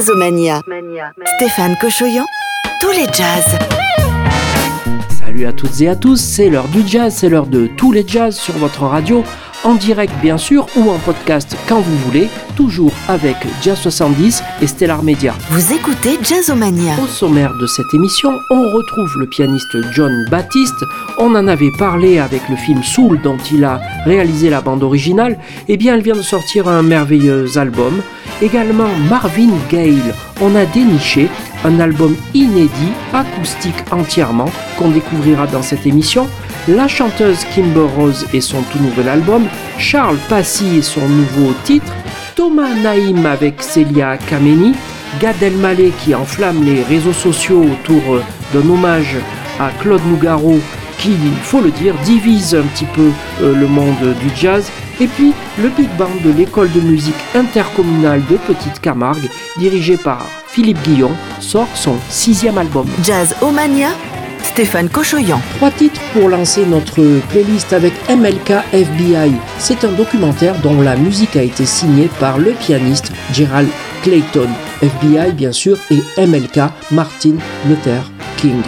Jazzomania. Stéphane Cochoyan, tous les jazz. Salut à toutes et à tous, c'est l'heure du jazz, c'est l'heure de tous les jazz sur votre radio en direct bien sûr ou en podcast quand vous voulez, toujours avec Jazz 70 et Stellar Media. Vous écoutez Jazzomania. Au sommaire de cette émission, on retrouve le pianiste John Baptiste. On en avait parlé avec le film Soul dont il a réalisé la bande originale. Eh bien, il vient de sortir un merveilleux album. Également Marvin Gaye. On a déniché un album inédit, acoustique entièrement, qu'on découvrira dans cette émission la chanteuse Kimber Rose et son tout nouvel album, Charles Passy et son nouveau titre, Thomas Naïm avec Celia Kameni, Gad Elmaleh qui enflamme les réseaux sociaux autour euh, d'un hommage à Claude Nougaro qui, il faut le dire, divise un petit peu euh, le monde du jazz, et puis le big band de l'école de musique intercommunale de Petite Camargue, dirigé par Philippe Guillon, sort son sixième album. Jazz Omania Stéphane Cochoyan. Trois titres pour lancer notre playlist avec MLK FBI. C'est un documentaire dont la musique a été signée par le pianiste Gerald Clayton. FBI bien sûr et MLK Martin Luther King.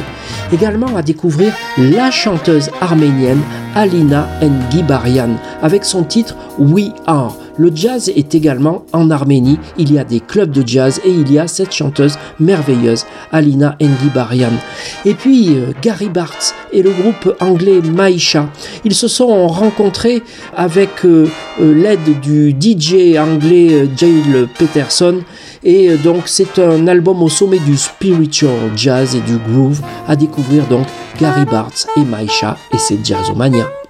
Également à découvrir la chanteuse arménienne Alina Ngibarian avec son titre We Are. Le jazz est également en Arménie. Il y a des clubs de jazz et il y a cette chanteuse merveilleuse, Alina Ngibarian. Et puis euh, Gary Bartz et le groupe anglais Maisha. Ils se sont rencontrés avec euh, euh, l'aide du DJ anglais Jail Peterson. Et donc c'est un album au sommet du spiritual jazz et du groove à découvrir donc Gary Bartz et Maisha et c'est Jazzomania.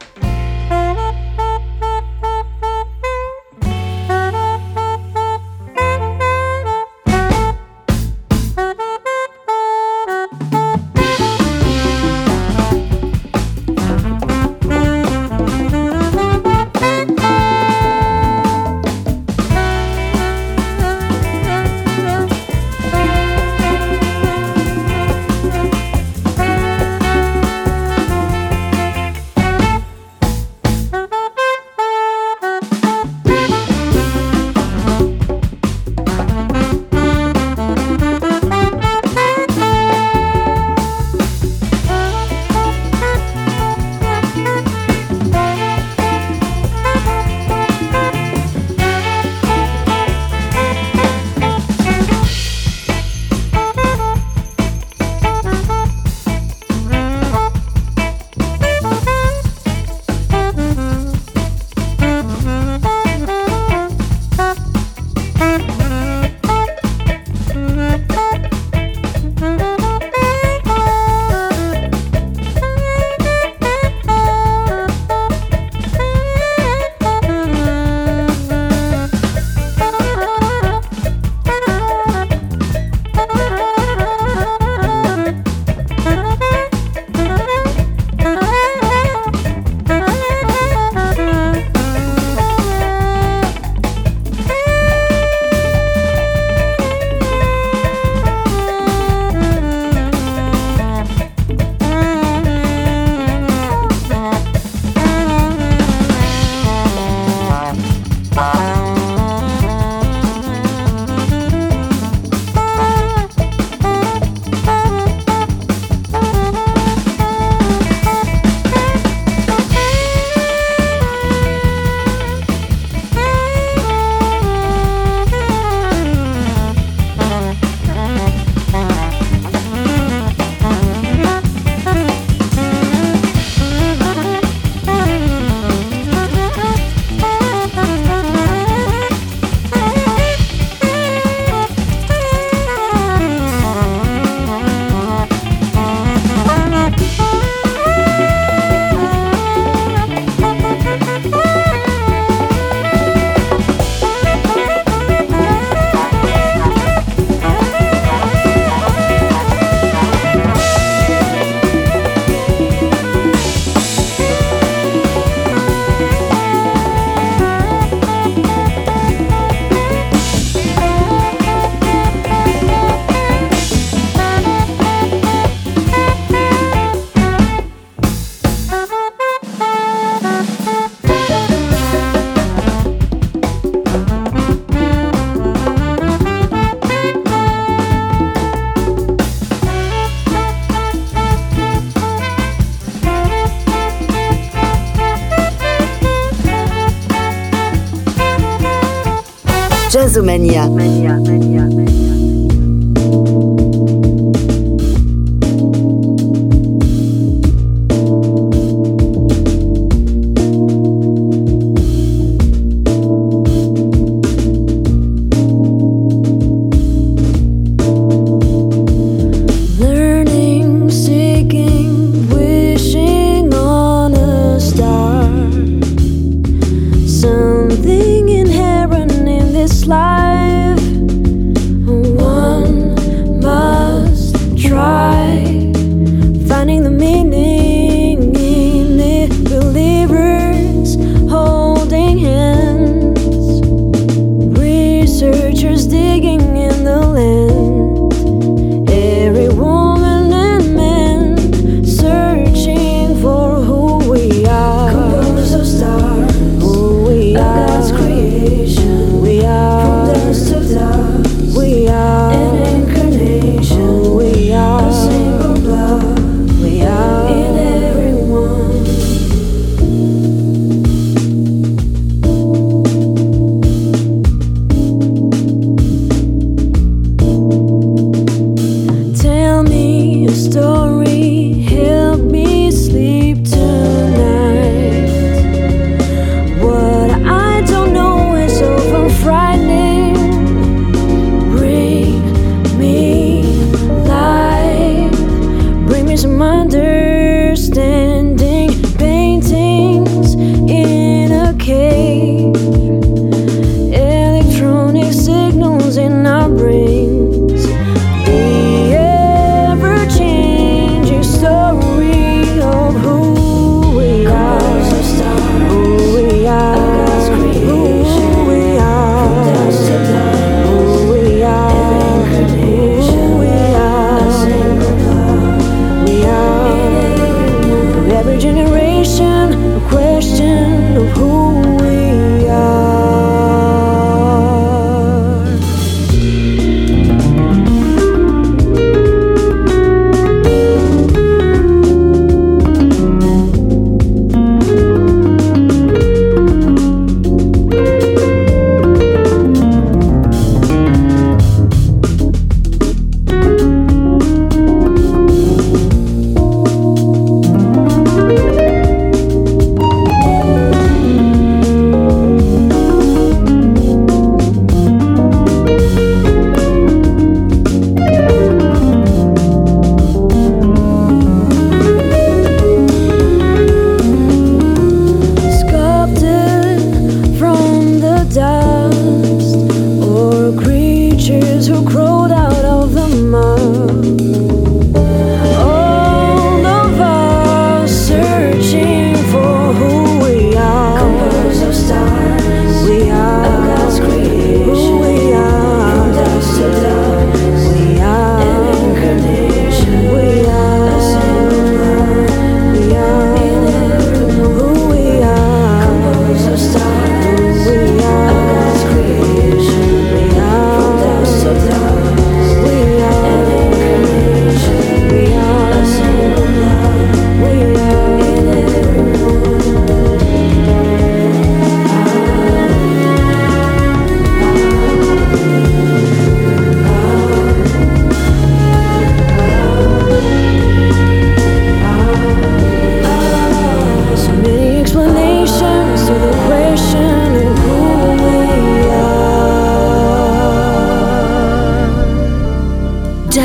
Jazzomania. Mania.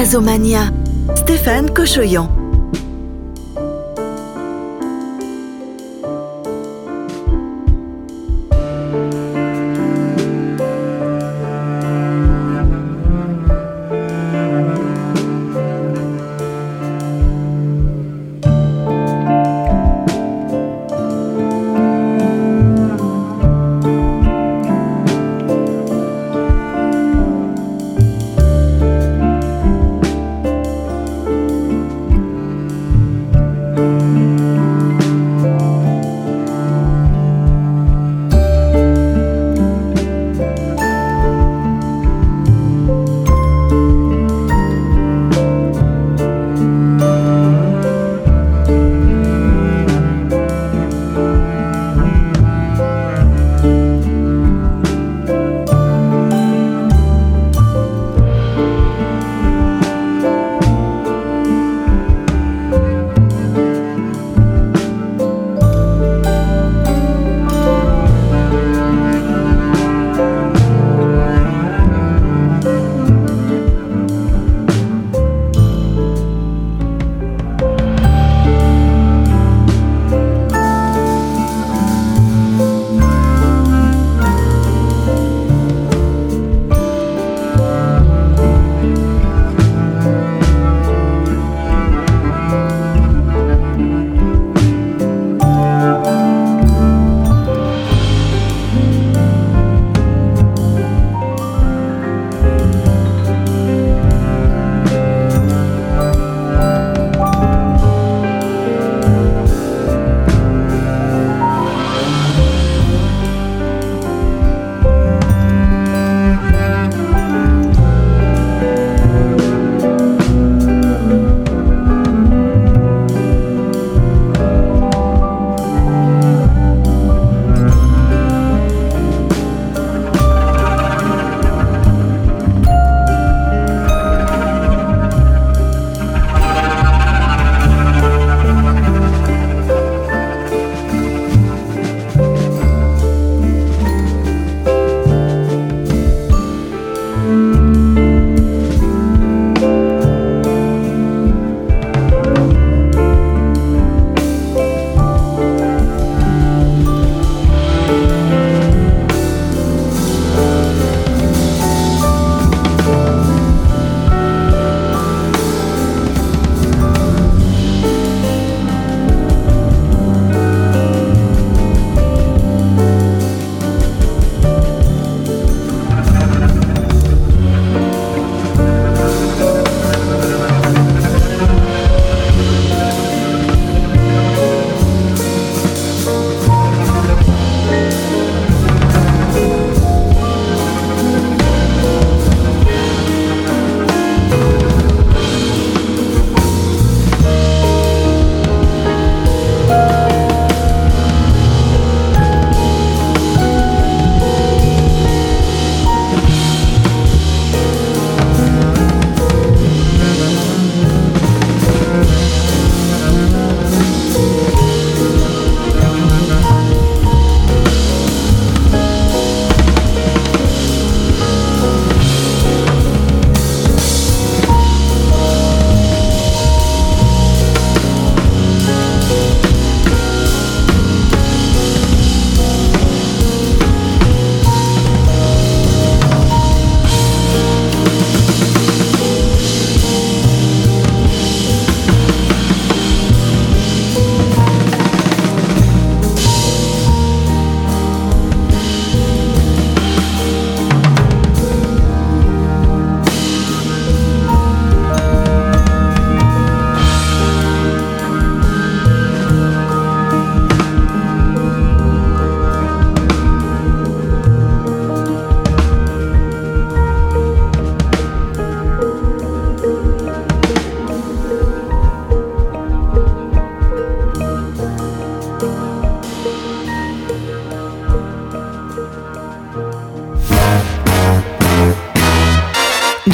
Jazzomania. Stéphane Cochoyan.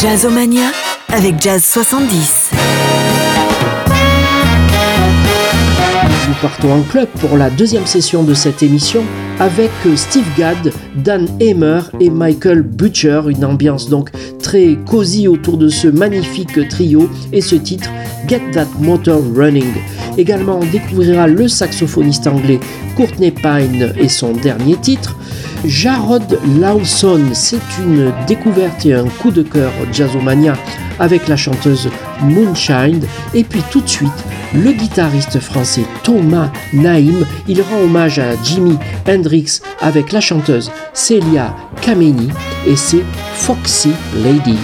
Jazzomania avec Jazz 70. Nous partons en club pour la deuxième session de cette émission avec Steve Gadd, Dan Hamer et Michael Butcher, une ambiance donc très cosy autour de ce magnifique trio et ce titre Get That Motor Running. Également, on découvrira le saxophoniste anglais Courtney Pine et son dernier titre. Jarod Lawson, c'est une découverte et un coup de cœur jazzomania avec la chanteuse Moonshine. Et puis tout de suite, le guitariste français Thomas Naïm, il rend hommage à Jimi Hendrix avec la chanteuse Celia Kameni et c'est Foxy Lady.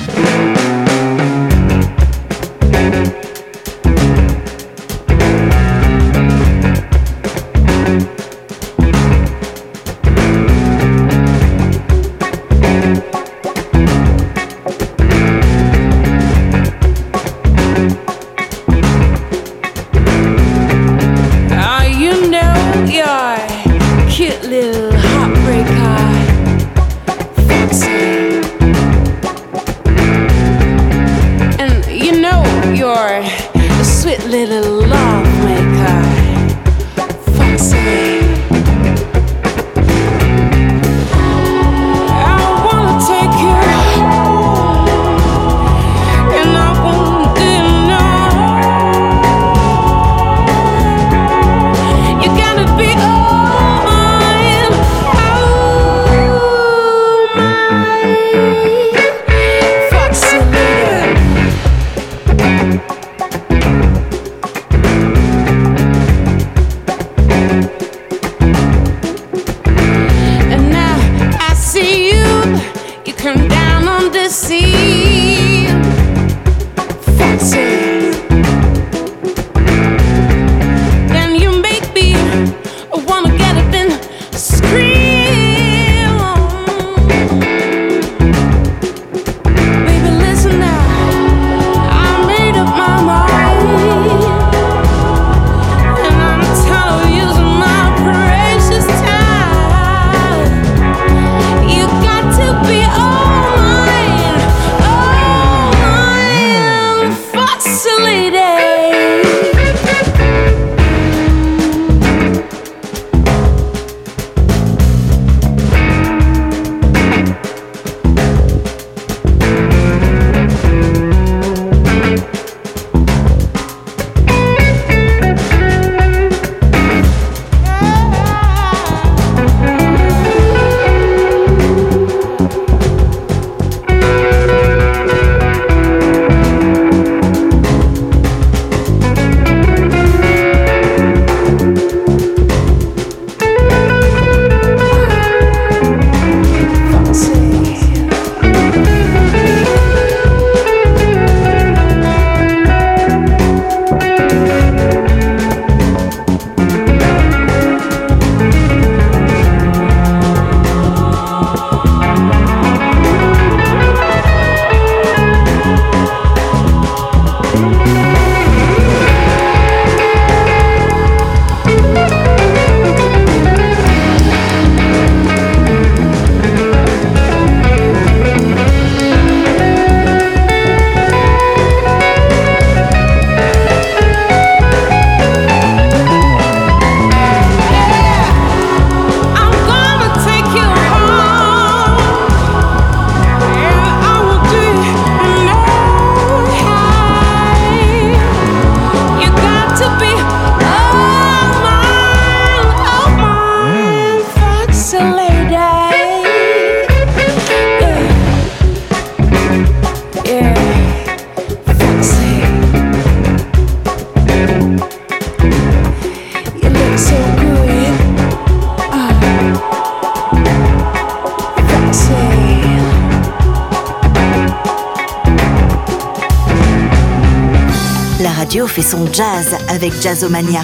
Jazz avec Jazzomania.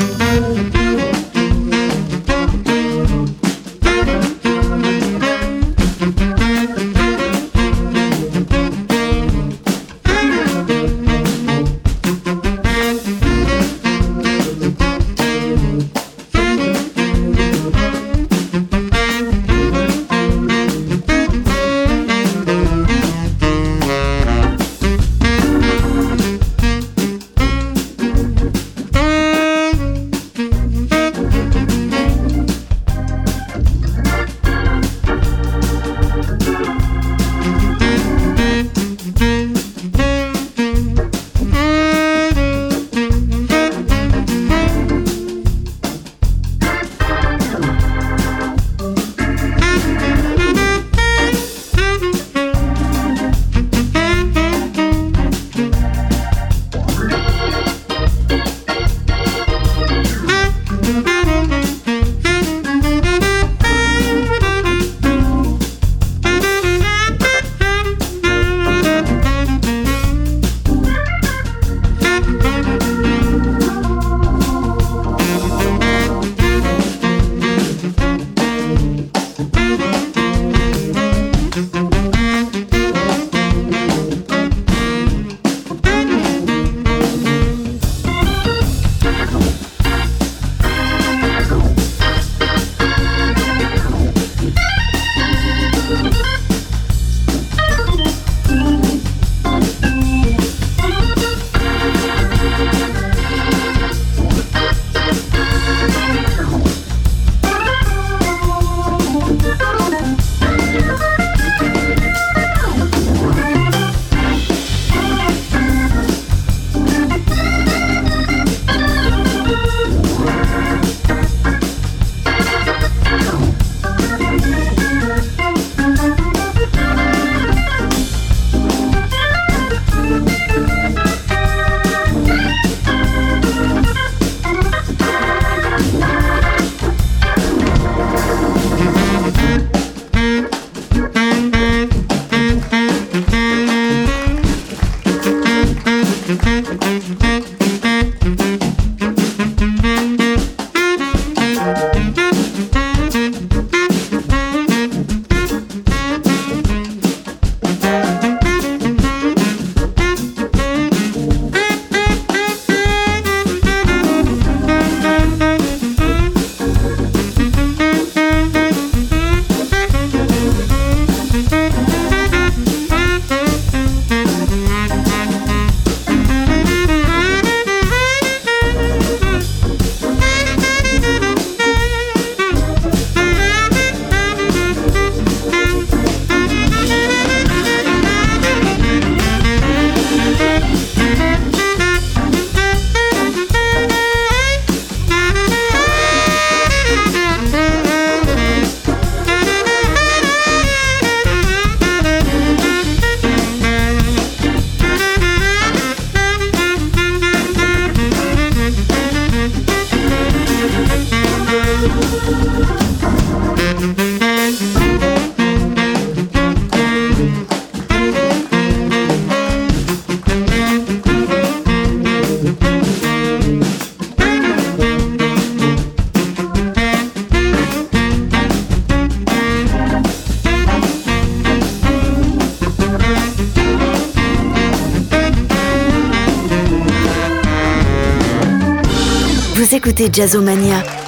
Écoutez Jazzomania.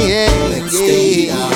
yeah, yeah.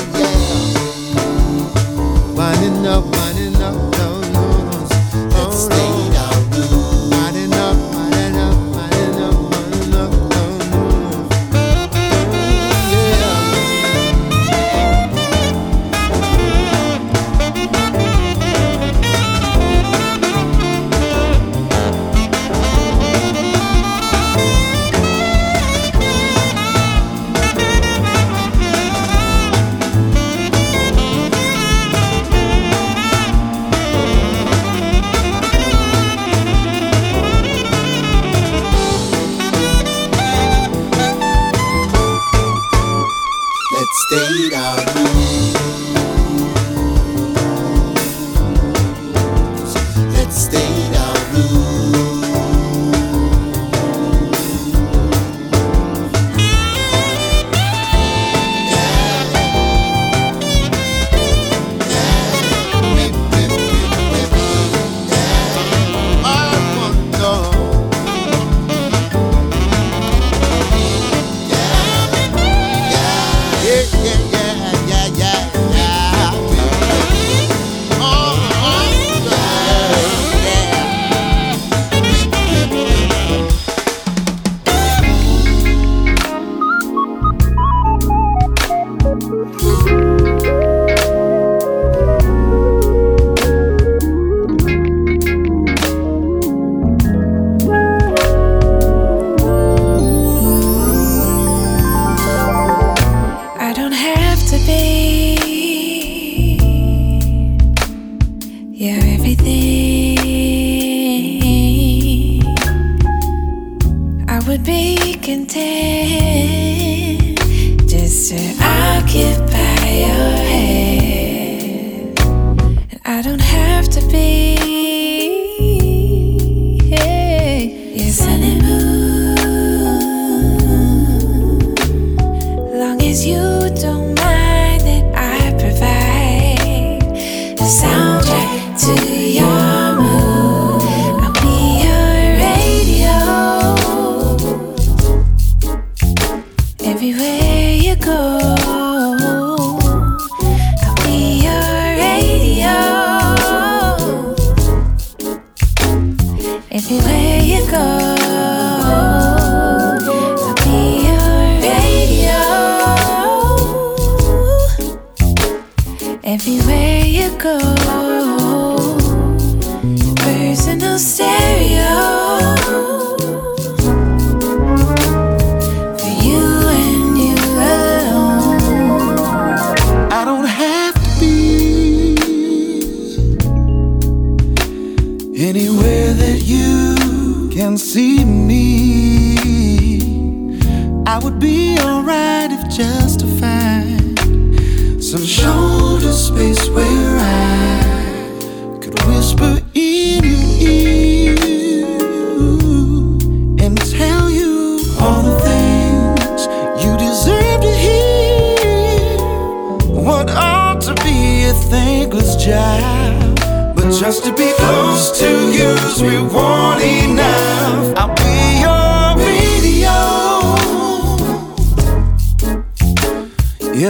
Intenté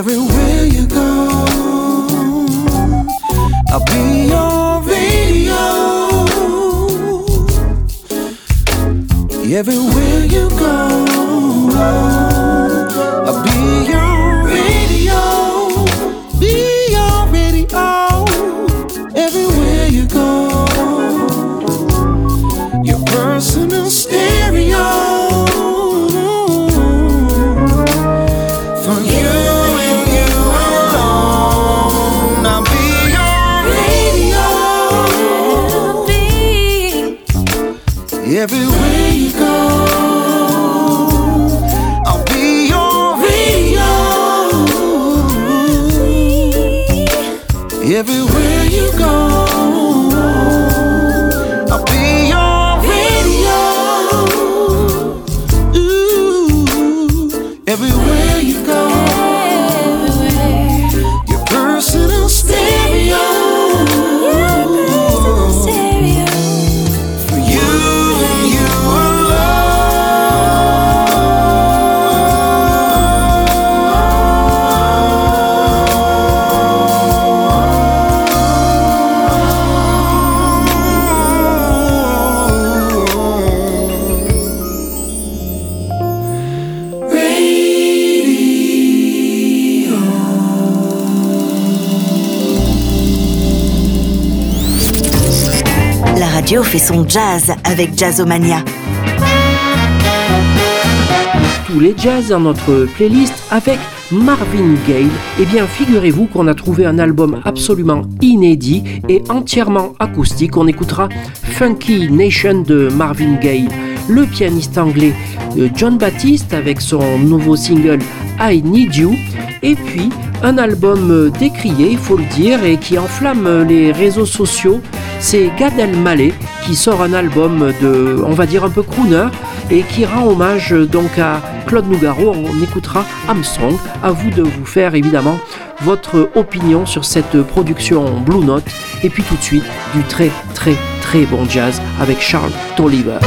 Everywhere you go, I'll be your radio. Everywhere you go. Fait son jazz avec Jazzomania. Tous les jazz dans notre playlist avec Marvin Gaye. Eh bien, figurez-vous qu'on a trouvé un album absolument inédit et entièrement acoustique. On écoutera Funky Nation de Marvin Gaye, le pianiste anglais John Baptiste avec son nouveau single I Need You, et puis un album décrié, il faut le dire, et qui enflamme les réseaux sociaux c'est Gad Elmaleh qui sort un album de, on va dire un peu crooner, et qui rend hommage donc à Claude Nougaro. On écoutera Armstrong. À vous de vous faire évidemment votre opinion sur cette production Blue Note. Et puis tout de suite du très très très bon jazz avec Charles Tolliver.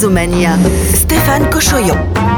Jazzomania. Stéphane Cochoyon.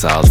Jenny, I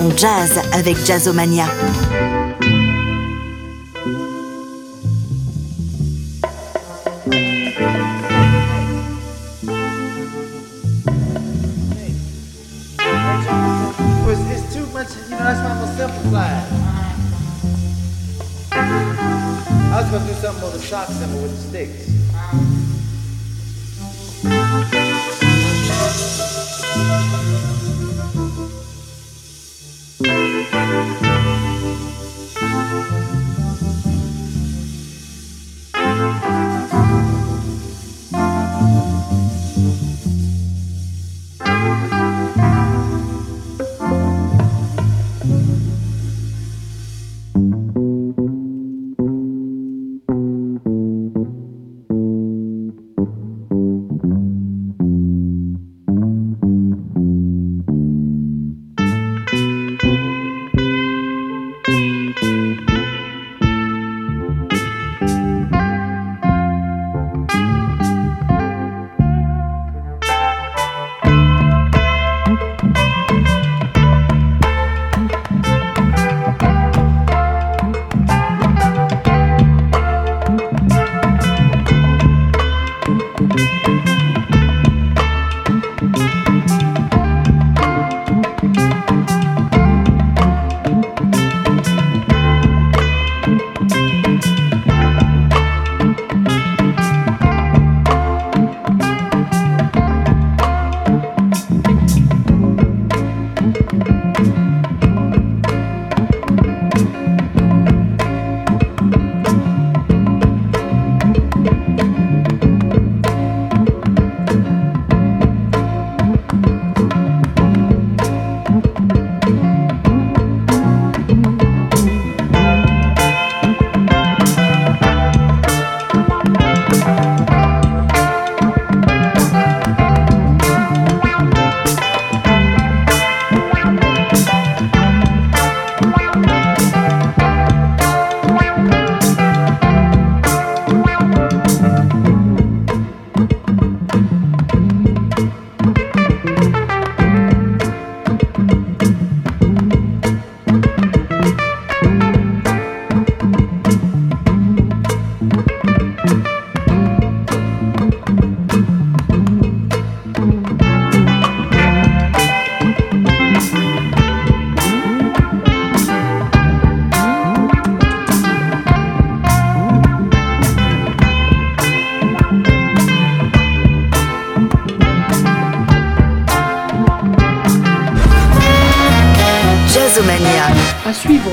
son jazz avec Jazzomania. Uh-huh. I was gonna do something shock symbol with the sticks.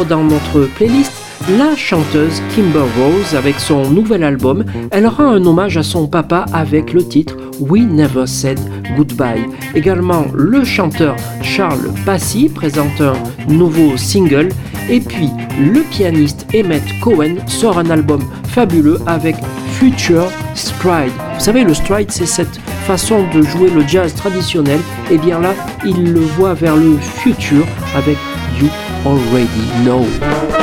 Dans notre playlist la chanteuse Kimber Rose avec son nouvel album. Elle rend un hommage à son papa avec le titre We Never Said Goodbye. Également, le chanteur Charles Passy présente un nouveau single. Et puis, le pianiste Emmett Cohen sort un album fabuleux avec Future Stride. Vous savez, le stride, c'est cette façon de jouer le jazz traditionnel. Et bien là, il le voit vers le futur avec You already know.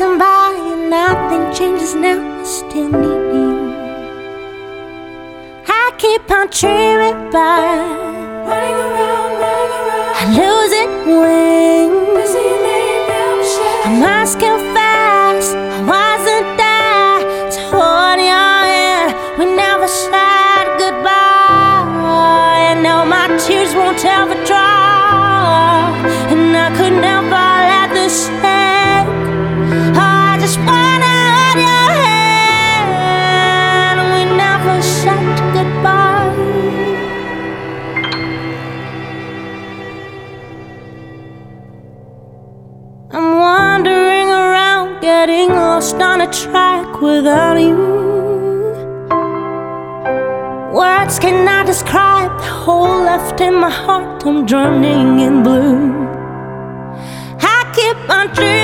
Passing by and nothing changes now. I still need you. I keep on dreaming by running around, running around. I lose it when I'm must confess, I wasn't there to hold your hand. We never said goodbye. I know my tears won't ever dry, track without you. Words cannot describe the hole left in my heart. I'm drowning in blue. I keep on dreaming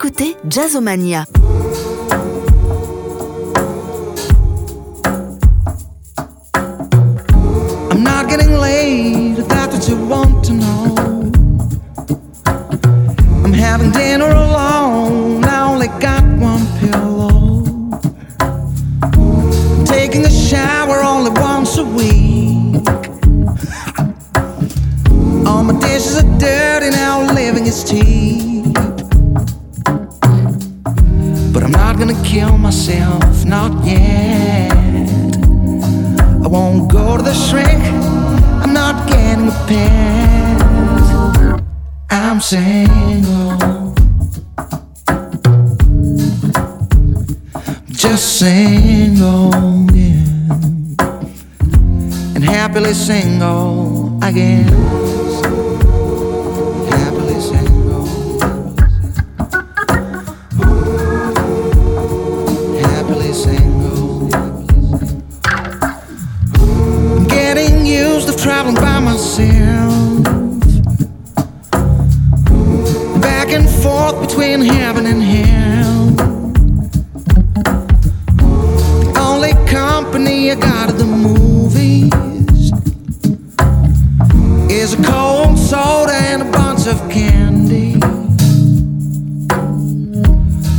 écoutez Jazzomania. I'm not getting laid, that's what you want to know. Company I got at the movies is a cold soda and a bunch of candy.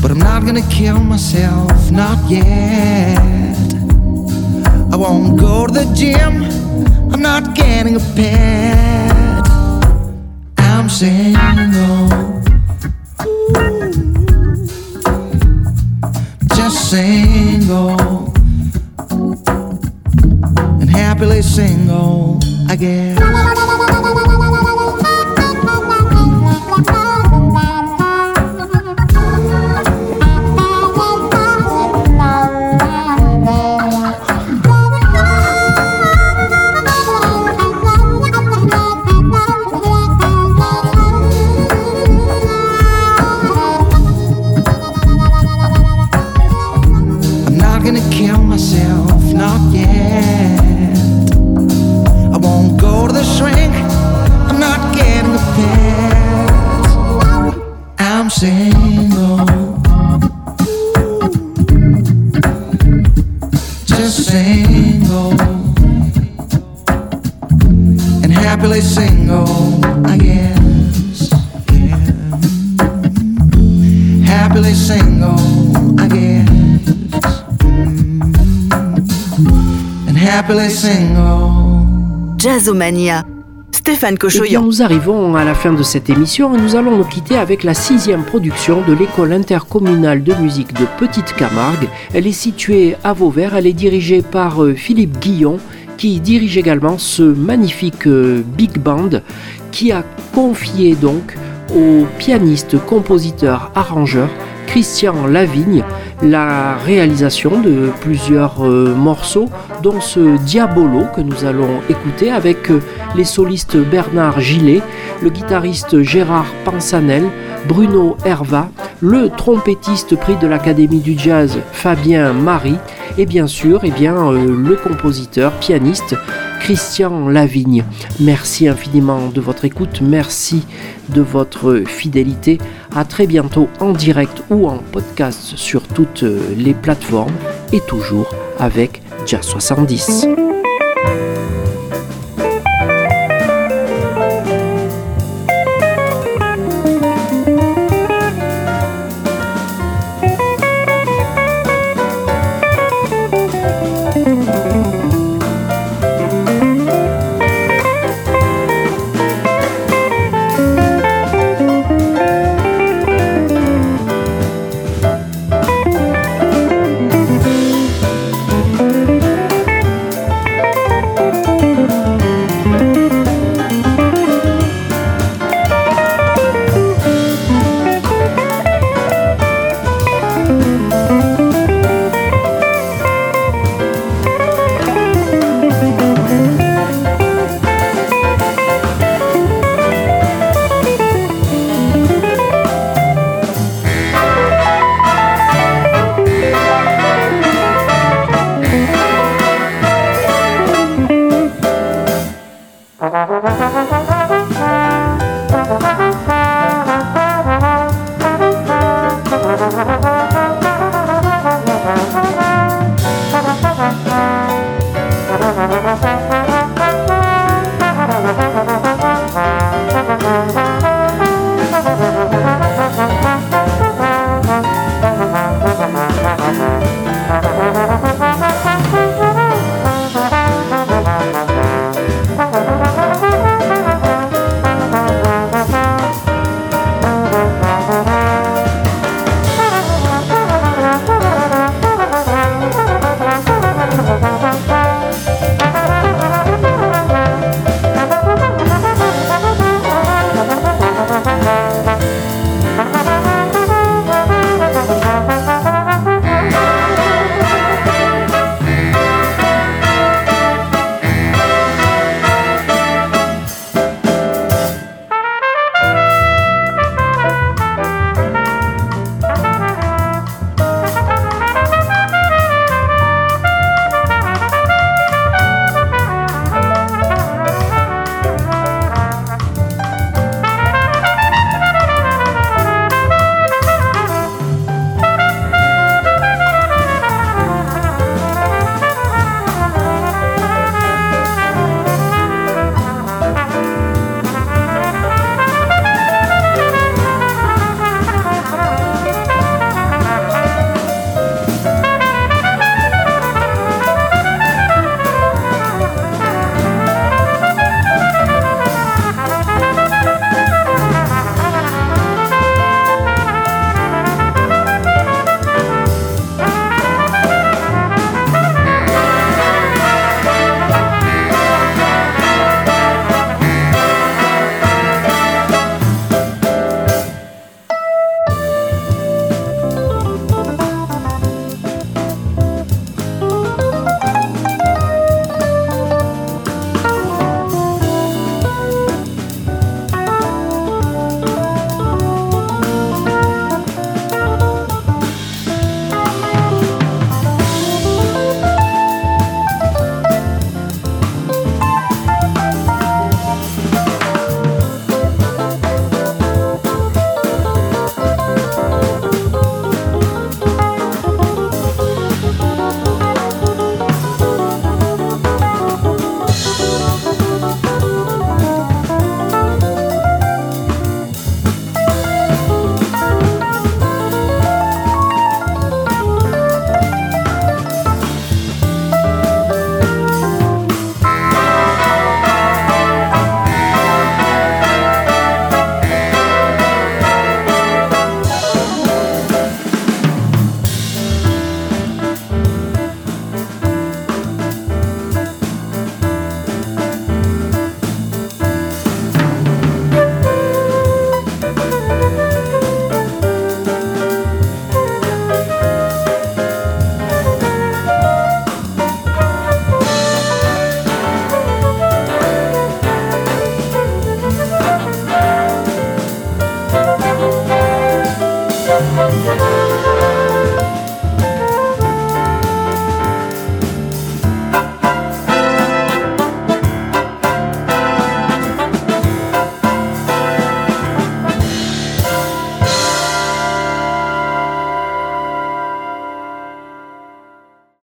But I'm not gonna kill myself, not yet. I won't go to the gym. I'm not getting a pet. I'm single. Just single. And happily single, I Stéphane Eh Cochoyan. nous arrivons à la fin de cette émission et nous allons nous quitter avec la sixième production de l'école intercommunale de musique de Petite Camargue. Elle est située à Vauvert, elle est dirigée par euh, Philippe Guillon qui dirige également ce magnifique euh, big band qui a confié donc au pianiste, compositeur, arrangeur Christian Lavigne la réalisation de plusieurs euh, morceaux, dont ce Diabolo que nous allons écouter avec euh, les solistes Bernard Gillet, le guitariste Gérard Pansanel, Bruno Herva, le trompettiste prix de l'Académie du Jazz Fabien Marie et bien sûr eh euh, le compositeur, pianiste Christian Lavigne. Merci infiniment de votre écoute, merci de votre fidélité. À très bientôt en direct ou en podcast sur toutes les plateformes et toujours avec Jazz 70.